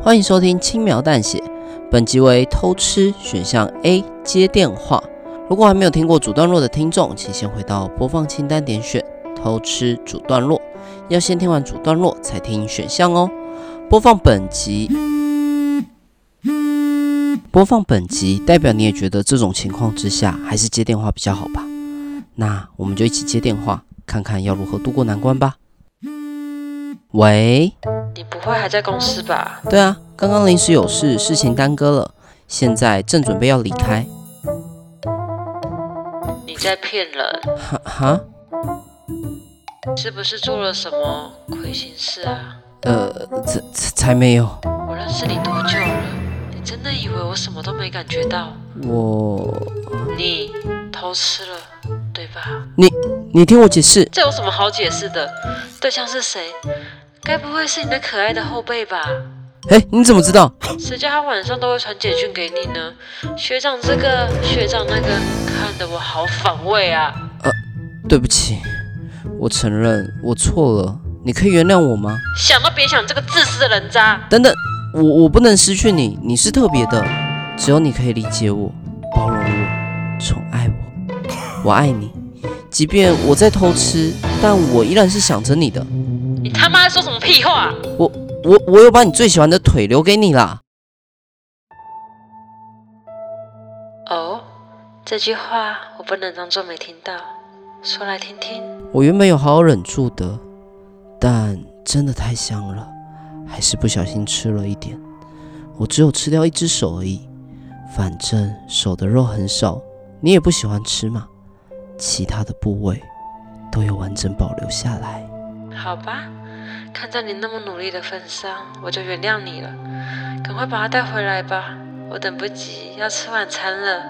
欢迎收听轻描淡写，本集为偷吃选项 A 接电话。如果还没有听过主段落的听众，请先回到播放清单点选偷吃主段落，要先听完主段落才听选项哦。播放本集，播放本集代表你也觉得这种情况之下还是接电话比较好吧？那我们就一起接电话，看看要如何度过难关吧。喂，你不会还在公司吧？对啊，刚刚临时有事，事情耽搁了，现在正准备要离开。你在骗人？哈哈，是不是做了什么亏心事啊？呃，才才才没有。我认识你多久了？你真的以为我什么都没感觉到？我，你偷吃了，对吧？你你听我解释。这有什么好解释的？对象是谁？该不会是你的可爱的后辈吧？哎，你怎么知道？谁叫他晚上都会传简讯给你呢？学长这个，学长那个，看得我好反胃啊！呃，对不起，我承认我错了，你可以原谅我吗？想都别想，这个自私的人渣！等等，我我不能失去你，你是特别的，只有你可以理解我、包容我、宠爱我，我爱你，即便我在偷吃，但我依然是想着你的。你他妈说什么屁话？我我我有把你最喜欢的腿留给你啦。哦，这句话我不能当做没听到，说来听听。我原本有好好忍住的，但真的太香了，还是不小心吃了一点。我只有吃掉一只手而已，反正手的肉很少，你也不喜欢吃嘛。其他的部位都有完整保留下来。好吧，看在你那么努力的份上，我就原谅你了。赶快把他带回来吧，我等不及要吃晚餐了。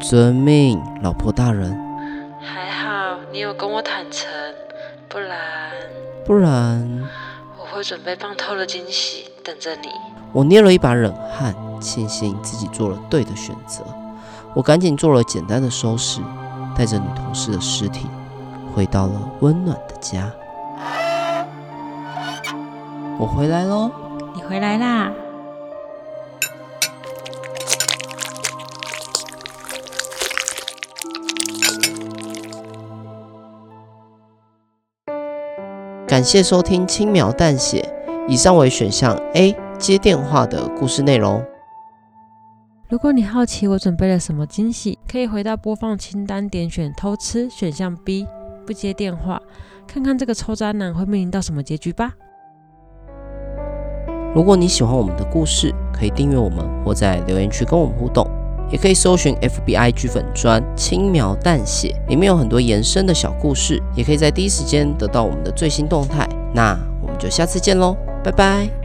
遵命，老婆大人。还好你有跟我坦诚，不然不然我会准备棒透的惊喜等着你。我捏了一把冷汗，庆幸自己做了对的选择。我赶紧做了简单的收拾，带着女同事的尸体回到了温暖的家。我回来喽！你回来啦！感谢收听《轻描淡写》，以上为选项 A 接电话的故事内容。如果你好奇我准备了什么惊喜，可以回到播放清单点选偷吃选项 B 不接电话，看看这个臭渣男会面临到什么结局吧。如果你喜欢我们的故事，可以订阅我们，或在留言区跟我们互动，也可以搜寻 FBI 剧粉专轻描淡写，里面有很多延伸的小故事，也可以在第一时间得到我们的最新动态。那我们就下次见喽，拜拜。